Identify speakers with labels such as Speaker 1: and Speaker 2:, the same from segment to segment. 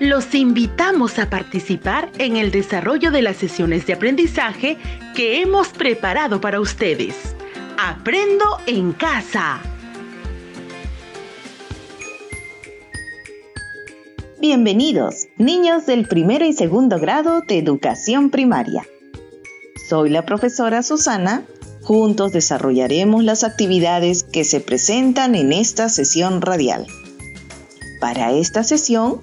Speaker 1: Los invitamos a participar en el desarrollo de las sesiones de aprendizaje que hemos preparado para ustedes. Aprendo en casa.
Speaker 2: Bienvenidos, niños del primero y segundo grado de educación primaria. Soy la profesora Susana. Juntos desarrollaremos las actividades que se presentan en esta sesión radial. Para esta sesión,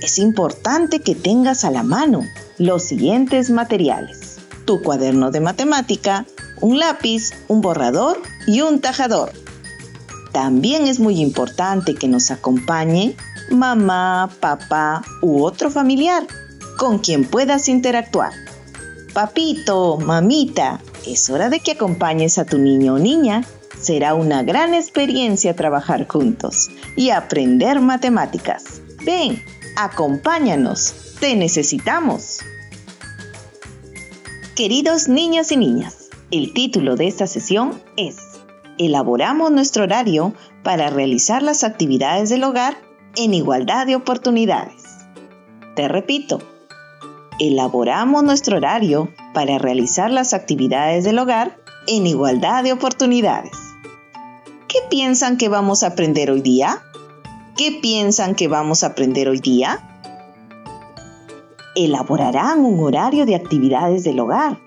Speaker 2: es importante que tengas a la mano los siguientes materiales. Tu cuaderno de matemática, un lápiz, un borrador y un tajador. También es muy importante que nos acompañe mamá, papá u otro familiar con quien puedas interactuar. Papito, mamita, es hora de que acompañes a tu niño o niña. Será una gran experiencia trabajar juntos y aprender matemáticas. Ven, acompáñanos, te necesitamos. Queridos niños y niñas, el título de esta sesión es Elaboramos nuestro horario para realizar las actividades del hogar en igualdad de oportunidades. Te repito, elaboramos nuestro horario para realizar las actividades del hogar en igualdad de oportunidades. ¿Qué piensan que vamos a aprender hoy día? ¿Qué piensan que vamos a aprender hoy día? Elaborarán un horario de actividades del hogar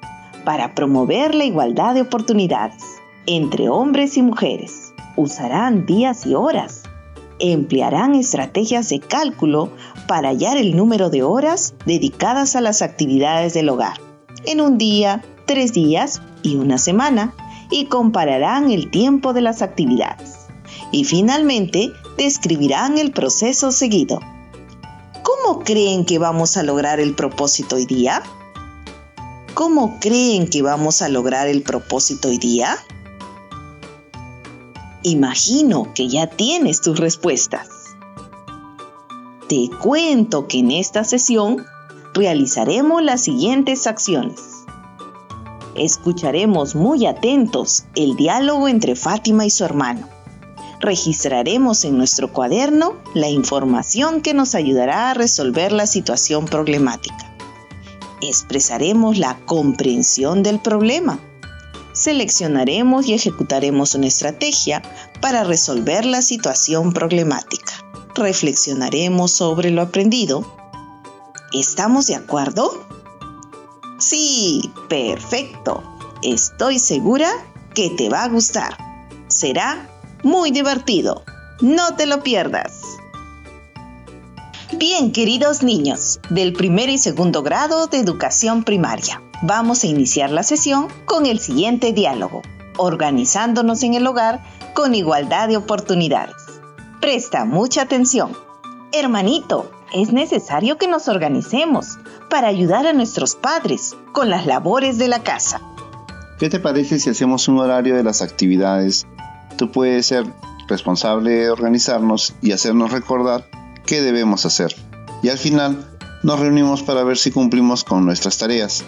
Speaker 2: para promover la igualdad de oportunidades entre hombres y mujeres. Usarán días y horas emplearán estrategias de cálculo para hallar el número de horas dedicadas a las actividades del hogar en un día, tres días y una semana y compararán el tiempo de las actividades. Y finalmente describirán el proceso seguido. ¿Cómo creen que vamos a lograr el propósito hoy día? ¿Cómo creen que vamos a lograr el propósito hoy día? Imagino que ya tienes tus respuestas. Te cuento que en esta sesión realizaremos las siguientes acciones. Escucharemos muy atentos el diálogo entre Fátima y su hermano. Registraremos en nuestro cuaderno la información que nos ayudará a resolver la situación problemática. Expresaremos la comprensión del problema seleccionaremos y ejecutaremos una estrategia para resolver la situación problemática. Reflexionaremos sobre lo aprendido. ¿Estamos de acuerdo? Sí, perfecto. Estoy segura que te va a gustar. Será muy divertido. No te lo pierdas. Bien, queridos niños, del primer y segundo grado de educación primaria. Vamos a iniciar la sesión con el siguiente diálogo, organizándonos en el hogar con igualdad de oportunidades. Presta mucha atención. Hermanito, es necesario que nos organicemos para ayudar a nuestros padres con las labores de la casa.
Speaker 3: ¿Qué te parece si hacemos un horario de las actividades? Tú puedes ser responsable de organizarnos y hacernos recordar qué debemos hacer. Y al final nos reunimos para ver si cumplimos con nuestras tareas.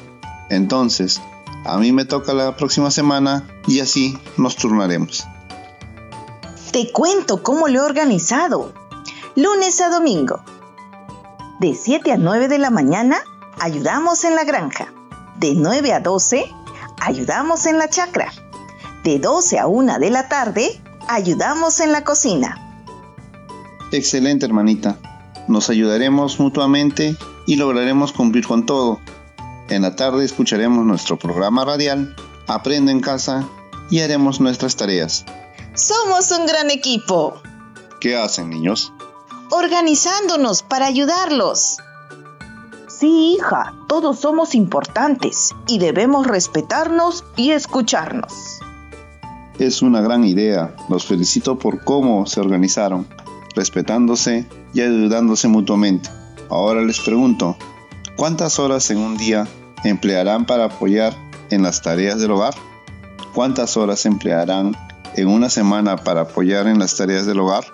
Speaker 3: Entonces, a mí me toca la próxima semana y así nos turnaremos.
Speaker 2: Te cuento cómo lo he organizado. Lunes a domingo. De 7 a 9 de la mañana, ayudamos en la granja. De 9 a 12, ayudamos en la chacra. De 12 a 1 de la tarde, ayudamos en la cocina.
Speaker 3: Excelente, hermanita. Nos ayudaremos mutuamente y lograremos cumplir con todo en la tarde escucharemos nuestro programa radial, Aprende en casa y haremos nuestras tareas.
Speaker 2: Somos un gran equipo.
Speaker 3: ¿Qué hacen, niños?
Speaker 2: Organizándonos para ayudarlos. Sí, hija, todos somos importantes y debemos respetarnos y escucharnos.
Speaker 3: Es una gran idea. Los felicito por cómo se organizaron, respetándose y ayudándose mutuamente. Ahora les pregunto, ¿Cuántas horas en un día emplearán para apoyar en las tareas del hogar? ¿Cuántas horas emplearán en una semana para apoyar en las tareas del hogar?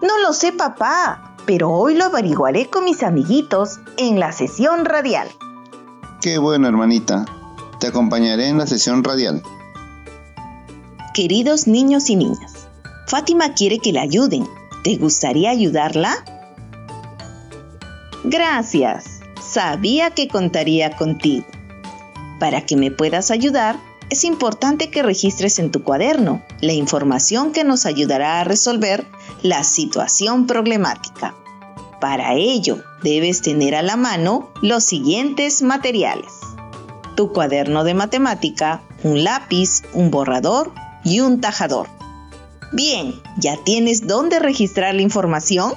Speaker 2: No lo sé, papá, pero hoy lo averiguaré con mis amiguitos en la sesión radial.
Speaker 3: Qué bueno, hermanita. Te acompañaré en la sesión radial.
Speaker 2: Queridos niños y niñas, Fátima quiere que la ayuden. ¿Te gustaría ayudarla? Gracias. Sabía que contaría contigo. Para que me puedas ayudar, es importante que registres en tu cuaderno la información que nos ayudará a resolver la situación problemática. Para ello, debes tener a la mano los siguientes materiales. Tu cuaderno de matemática, un lápiz, un borrador y un tajador. Bien, ¿ya tienes dónde registrar la información?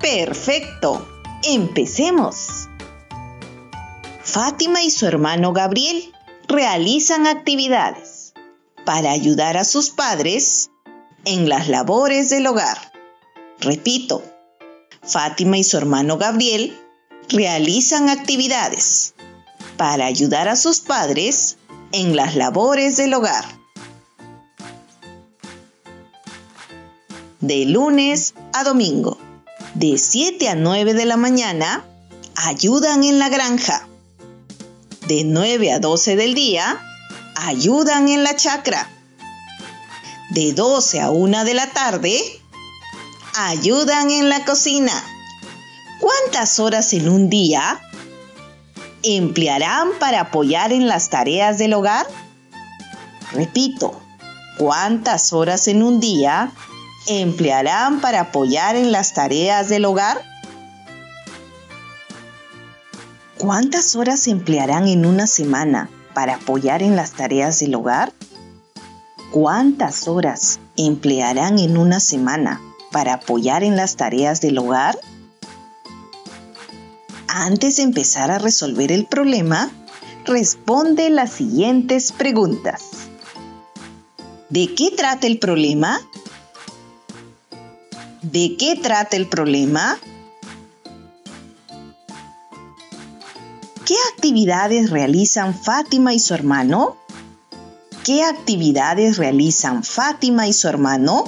Speaker 2: Perfecto, empecemos. Fátima y su hermano Gabriel realizan actividades para ayudar a sus padres en las labores del hogar. Repito, Fátima y su hermano Gabriel realizan actividades para ayudar a sus padres en las labores del hogar. De lunes a domingo, de 7 a 9 de la mañana, ayudan en la granja. De 9 a 12 del día, ayudan en la chacra. De 12 a 1 de la tarde, ayudan en la cocina. ¿Cuántas horas en un día emplearán para apoyar en las tareas del hogar? Repito, ¿cuántas horas en un día emplearán para apoyar en las tareas del hogar? ¿Cuántas horas emplearán en una semana para apoyar en las tareas del hogar? ¿Cuántas horas emplearán en una semana para apoyar en las tareas del hogar? Antes de empezar a resolver el problema, responde las siguientes preguntas. ¿De qué trata el problema? ¿De qué trata el problema? ¿Qué actividades realizan Fátima y su hermano? ¿Qué actividades realizan Fátima y su hermano?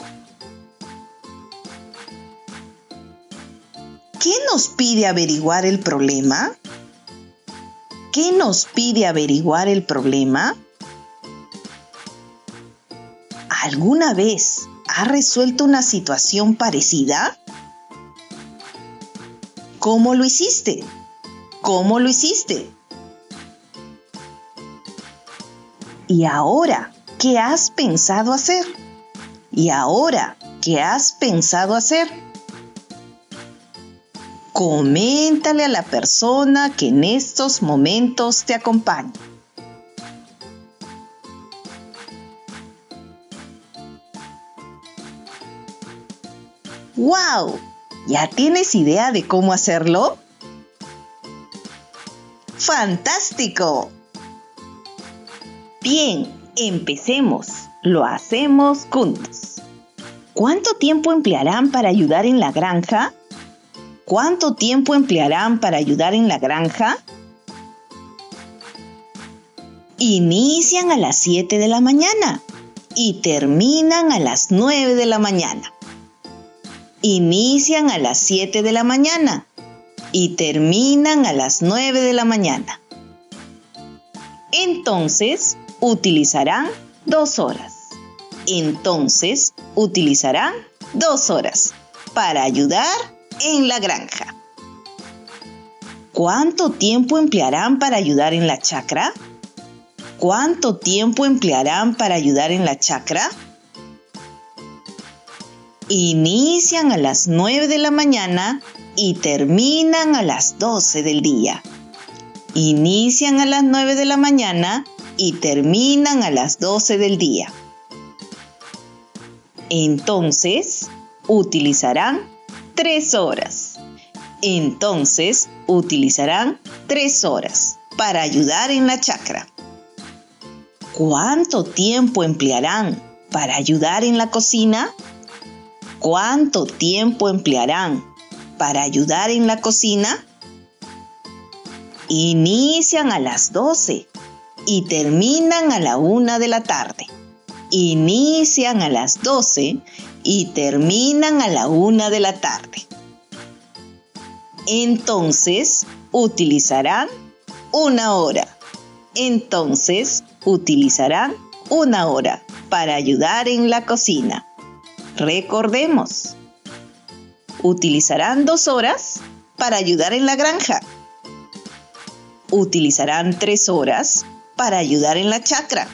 Speaker 2: Pide averiguar el problema? ¿Qué nos pide averiguar el problema? ¿Alguna vez ha resuelto una situación parecida? ¿Cómo lo hiciste? ¿Cómo lo hiciste? ¿Y ahora qué has pensado hacer? ¿Y ahora qué has pensado hacer? Coméntale a la persona que en estos momentos te acompaña. ¡Wow! ¿Ya tienes idea de cómo hacerlo? ¡Fantástico! Bien, empecemos. Lo hacemos juntos. ¿Cuánto tiempo emplearán para ayudar en la granja? ¿Cuánto tiempo emplearán para ayudar en la granja? Inician a las 7 de la mañana y terminan a las 9 de la mañana. Inician a las 7 de la mañana y terminan a las 9 de la mañana. Entonces utilizarán dos horas. Entonces utilizarán dos horas para ayudar en la granja. ¿Cuánto tiempo emplearán para ayudar en la chacra? ¿Cuánto tiempo emplearán para ayudar en la chacra? Inician a las 9 de la mañana y terminan a las 12 del día. Inician a las 9 de la mañana y terminan a las 12 del día. Entonces, utilizarán tres horas. Entonces utilizarán tres horas para ayudar en la chacra. ¿Cuánto tiempo emplearán para ayudar en la cocina? ¿Cuánto tiempo emplearán para ayudar en la cocina? Inician a las 12 y terminan a la 1 de la tarde. Inician a las 12 y terminan a la una de la tarde. Entonces utilizarán una hora. Entonces utilizarán una hora para ayudar en la cocina. Recordemos, utilizarán dos horas para ayudar en la granja. Utilizarán 3 horas para ayudar en la chacra.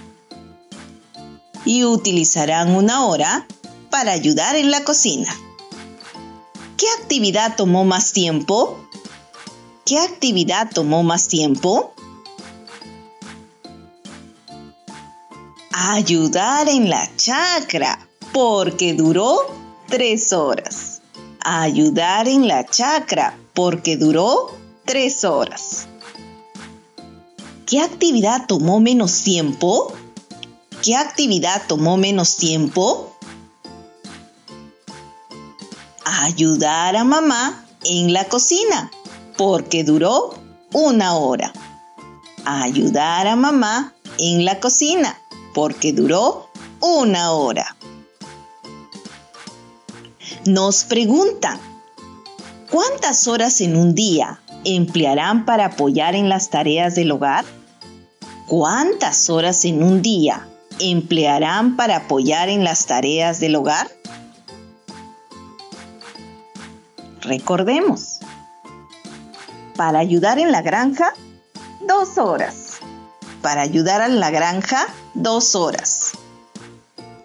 Speaker 2: Y utilizarán una hora para ayudar en la cocina. ¿Qué actividad tomó más tiempo? ¿Qué actividad tomó más tiempo? Ayudar en la chacra, porque duró tres horas. Ayudar en la chacra, porque duró tres horas. ¿Qué actividad tomó menos tiempo? ¿Qué actividad tomó menos tiempo? Ayudar a mamá en la cocina, porque duró una hora. Ayudar a mamá en la cocina, porque duró una hora. Nos preguntan, ¿cuántas horas en un día emplearán para apoyar en las tareas del hogar? ¿Cuántas horas en un día emplearán para apoyar en las tareas del hogar? Recordemos, para ayudar en la granja, dos horas. Para ayudar en la granja, dos horas.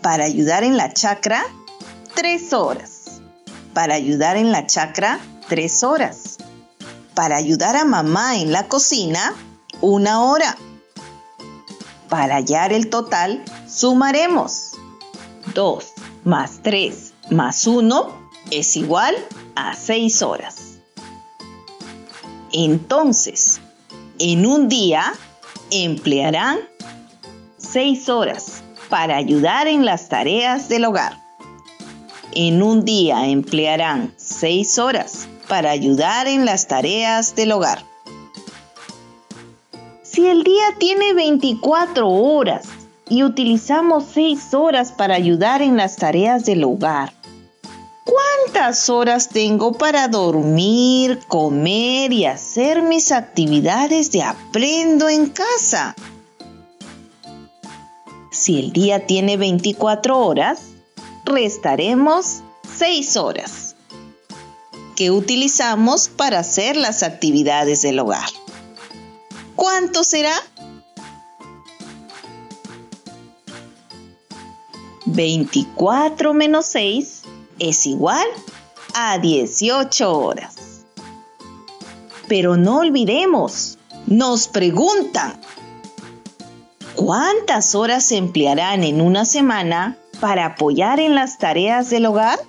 Speaker 2: Para ayudar en la chacra, tres horas. Para ayudar en la chacra, tres horas. Para ayudar a mamá en la cocina, una hora. Para hallar el total, sumaremos. 2 más 3 más 1 es igual a 6 horas. Entonces, en un día emplearán 6 horas para ayudar en las tareas del hogar. En un día emplearán 6 horas para ayudar en las tareas del hogar. Si el día tiene 24 horas y utilizamos 6 horas para ayudar en las tareas del hogar, ¿cuántas horas tengo para dormir, comer y hacer mis actividades de aprendo en casa? Si el día tiene 24 horas, restaremos 6 horas que utilizamos para hacer las actividades del hogar. ¿Cuánto será? 24 menos 6 es igual a 18 horas. Pero no olvidemos, nos preguntan, ¿cuántas horas se emplearán en una semana para apoyar en las tareas del hogar?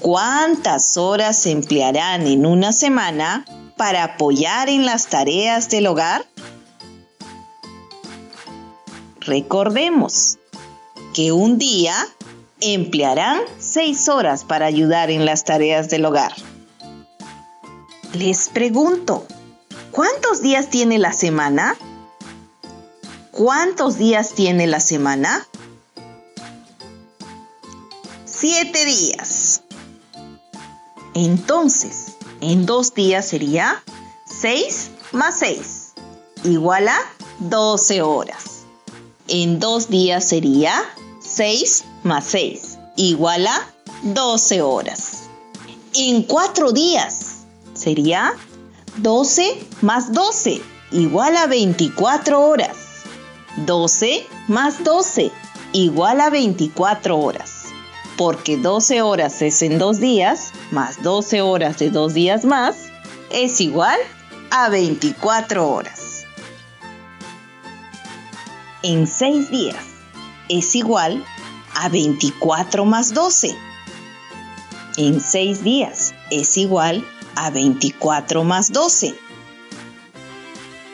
Speaker 2: ¿Cuántas horas se emplearán en una semana para apoyar en las tareas del hogar? Recordemos que un día emplearán seis horas para ayudar en las tareas del hogar. Les pregunto, ¿cuántos días tiene la semana? ¿Cuántos días tiene la semana? Siete días. Entonces, en dos días sería 6 más 6, igual a 12 horas. En dos días sería 6 más 6, igual a 12 horas. En cuatro días sería 12 más 12, igual a 24 horas. 12 más 12, igual a 24 horas porque 12 horas es en dos días, más 12 horas de dos días más, es igual a 24 horas. En 6 días es igual a 24 más 12. En 6 días es igual a 24 más 12.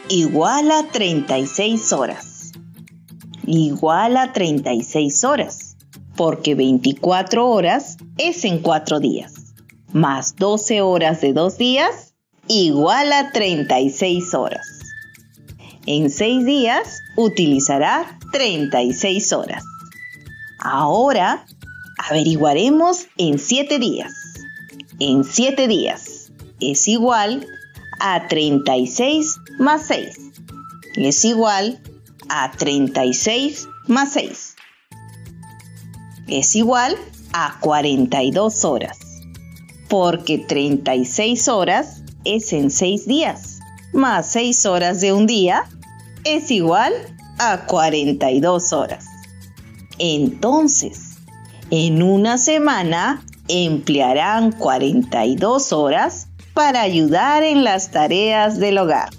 Speaker 2: Igual a 36 horas. Igual a 36 horas porque 24 horas es en 4 días, más 12 horas de 2 días igual a 36 horas. En 6 días utilizará 36 horas. Ahora averiguaremos en 7 días. En 7 días es igual a 36 más 6. Es igual a 36 más 6 es igual a 42 horas. porque 36 horas es en 6 días, más 6 horas de un día es igual a 42 horas. Entonces, en una semana emplearán 42 horas para ayudar en las tareas del hogar.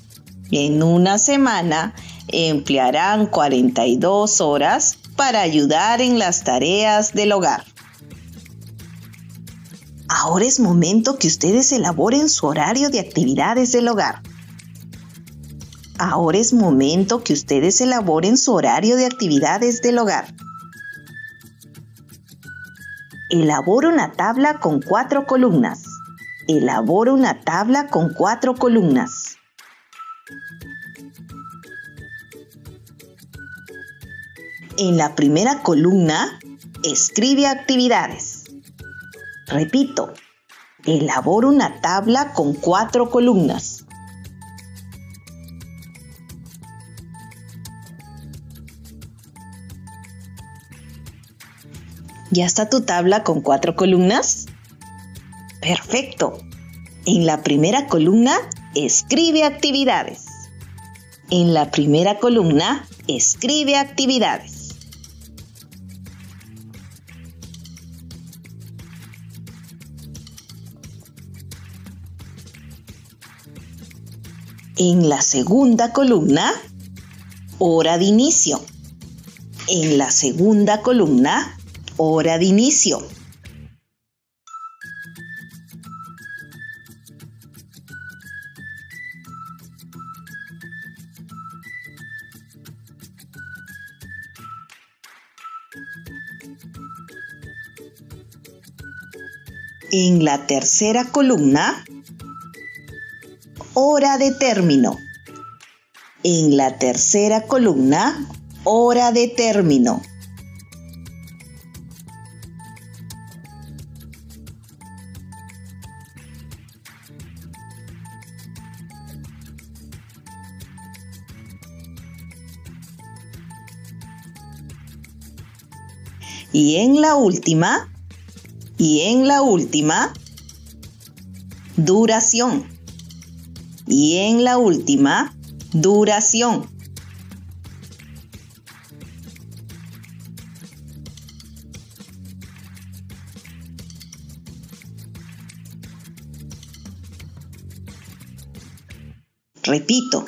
Speaker 2: En una semana emplearán 42 horas para ayudar en las tareas del hogar. Ahora es momento que ustedes elaboren su horario de actividades del hogar. Ahora es momento que ustedes elaboren su horario de actividades del hogar. Elabora una tabla con cuatro columnas. Elabora una tabla con cuatro columnas. En la primera columna, escribe actividades. Repito, elabora una tabla con cuatro columnas. ¿Ya está tu tabla con cuatro columnas? Perfecto. En la primera columna, escribe actividades. En la primera columna, escribe actividades. En la segunda columna, hora de inicio. En la segunda columna, hora de inicio. En la tercera columna, hora de término. En la tercera columna, hora de término. Y en la última, y en la última, duración. Y en la última, duración. Repito,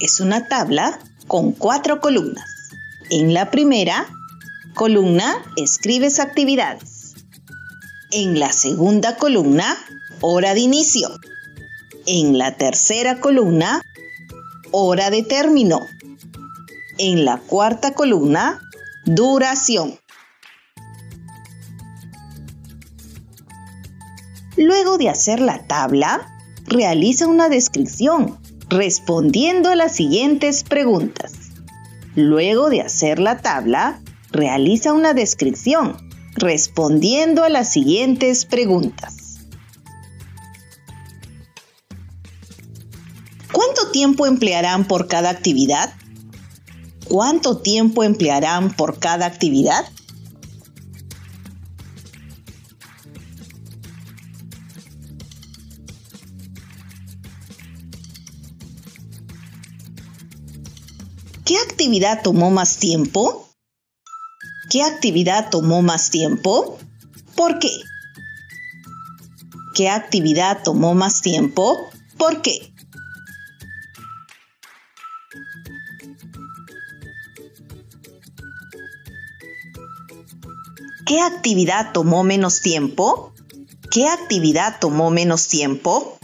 Speaker 2: es una tabla con cuatro columnas. En la primera, columna escribes actividades. En la segunda columna, hora de inicio. En la tercera columna, hora de término. En la cuarta columna, duración. Luego de hacer la tabla, realiza una descripción respondiendo a las siguientes preguntas. Luego de hacer la tabla, realiza una descripción respondiendo a las siguientes preguntas. ¿Cuánto tiempo emplearán por cada actividad? ¿Cuánto tiempo emplearán por cada actividad? ¿Qué actividad tomó más tiempo? ¿Qué actividad tomó más tiempo? ¿Por qué? ¿Qué actividad tomó más tiempo? ¿Por qué? ¿Qué actividad tomó menos tiempo? ¿Qué actividad tomó menos tiempo?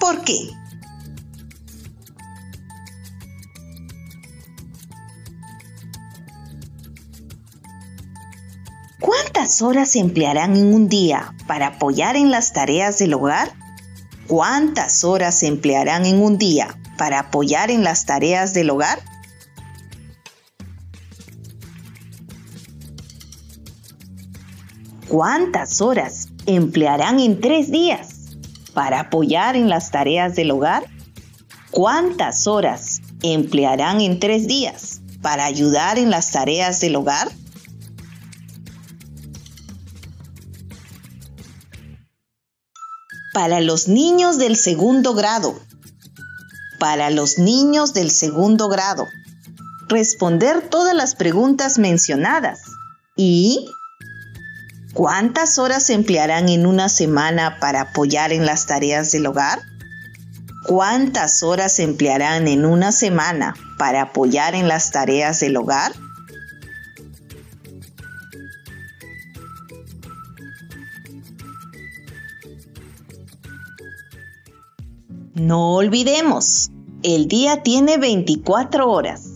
Speaker 2: ¿Por qué? ¿Cuántas horas se emplearán en un día para apoyar en las tareas del hogar? ¿Cuántas horas se emplearán en un día para apoyar en las tareas del hogar? ¿Cuántas horas emplearán en tres días para apoyar en las tareas del hogar? ¿Cuántas horas emplearán en tres días para ayudar en las tareas del hogar? Para los niños del segundo grado. Para los niños del segundo grado. Responder todas las preguntas mencionadas. Y ¿Cuántas horas emplearán en una semana para apoyar en las tareas del hogar? ¿Cuántas horas emplearán en una semana para apoyar en las tareas del hogar? No olvidemos, el día tiene 24 horas.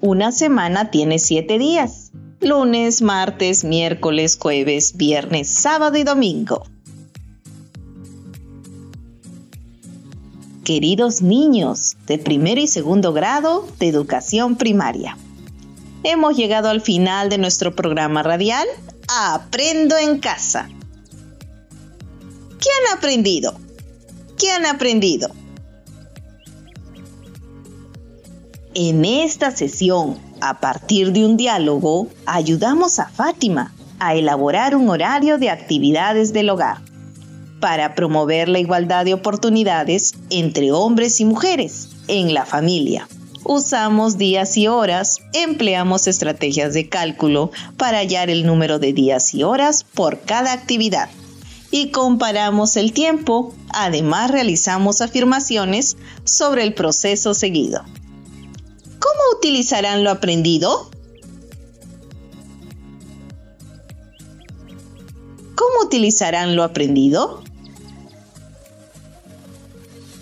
Speaker 2: Una semana tiene 7 días lunes, martes, miércoles, jueves, viernes, sábado y domingo. Queridos niños de primero y segundo grado de educación primaria, hemos llegado al final de nuestro programa radial Aprendo en casa. ¿Qué han aprendido? ¿Qué han aprendido? En esta sesión a partir de un diálogo, ayudamos a Fátima a elaborar un horario de actividades del hogar para promover la igualdad de oportunidades entre hombres y mujeres en la familia. Usamos días y horas, empleamos estrategias de cálculo para hallar el número de días y horas por cada actividad y comparamos el tiempo. Además, realizamos afirmaciones sobre el proceso seguido. ¿Cómo utilizarán lo aprendido? ¿Cómo utilizarán lo aprendido?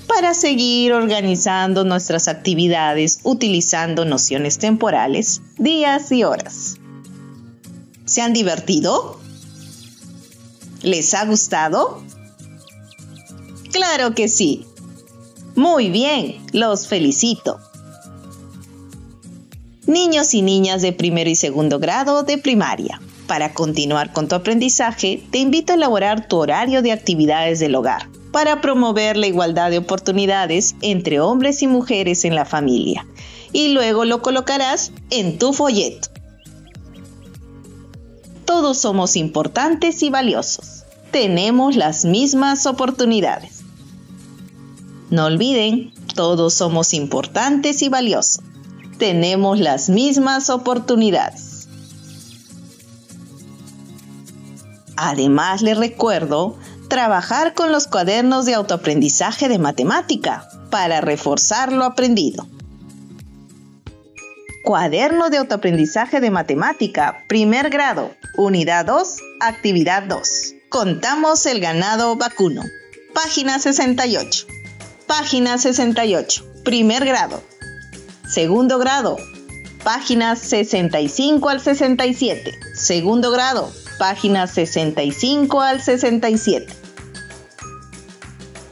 Speaker 2: Para seguir organizando nuestras actividades utilizando nociones temporales, días y horas. ¿Se han divertido? ¿Les ha gustado? Claro que sí. Muy bien, los felicito niños y niñas de primero y segundo grado de primaria. Para continuar con tu aprendizaje, te invito a elaborar tu horario de actividades del hogar para promover la igualdad de oportunidades entre hombres y mujeres en la familia. Y luego lo colocarás en tu folleto. Todos somos importantes y valiosos. Tenemos las mismas oportunidades. No olviden, todos somos importantes y valiosos tenemos las mismas oportunidades. Además, les recuerdo trabajar con los cuadernos de autoaprendizaje de matemática para reforzar lo aprendido. Cuaderno de autoaprendizaje de matemática, primer grado, unidad 2, actividad 2. Contamos el ganado vacuno. Página 68. Página 68. Primer grado. Segundo grado, páginas 65 al 67. Segundo grado, páginas 65 al 67.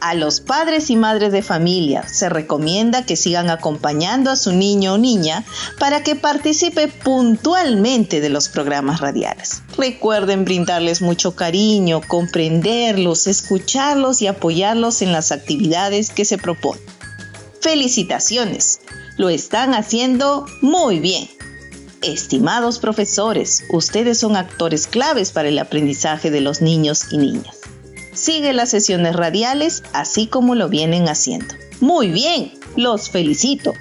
Speaker 2: A los padres y madres de familia se recomienda que sigan acompañando a su niño o niña para que participe puntualmente de los programas radiales. Recuerden brindarles mucho cariño, comprenderlos, escucharlos y apoyarlos en las actividades que se proponen. Felicitaciones lo están haciendo muy bien. Estimados profesores, ustedes son actores claves para el aprendizaje de los niños y niñas. Sigue las sesiones radiales así como lo vienen haciendo. Muy bien, los felicito.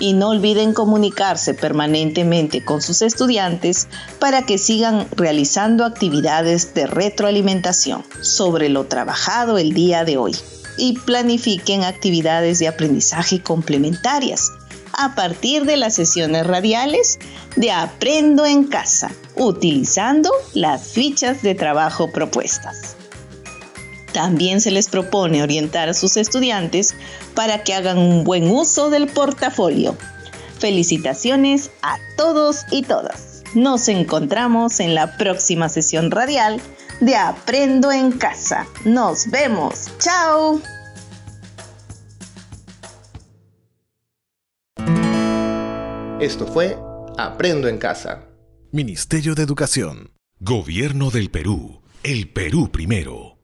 Speaker 2: Y no olviden comunicarse permanentemente con sus estudiantes para que sigan realizando actividades de retroalimentación sobre lo trabajado el día de hoy y planifiquen actividades de aprendizaje complementarias a partir de las sesiones radiales de Aprendo en casa, utilizando las fichas de trabajo propuestas. También se les propone orientar a sus estudiantes para que hagan un buen uso del portafolio. Felicitaciones a todos y todas. Nos encontramos en la próxima sesión radial de Aprendo en casa. Nos vemos. Chao.
Speaker 4: Esto fue Aprendo en casa.
Speaker 5: Ministerio de Educación. Gobierno del Perú. El Perú primero.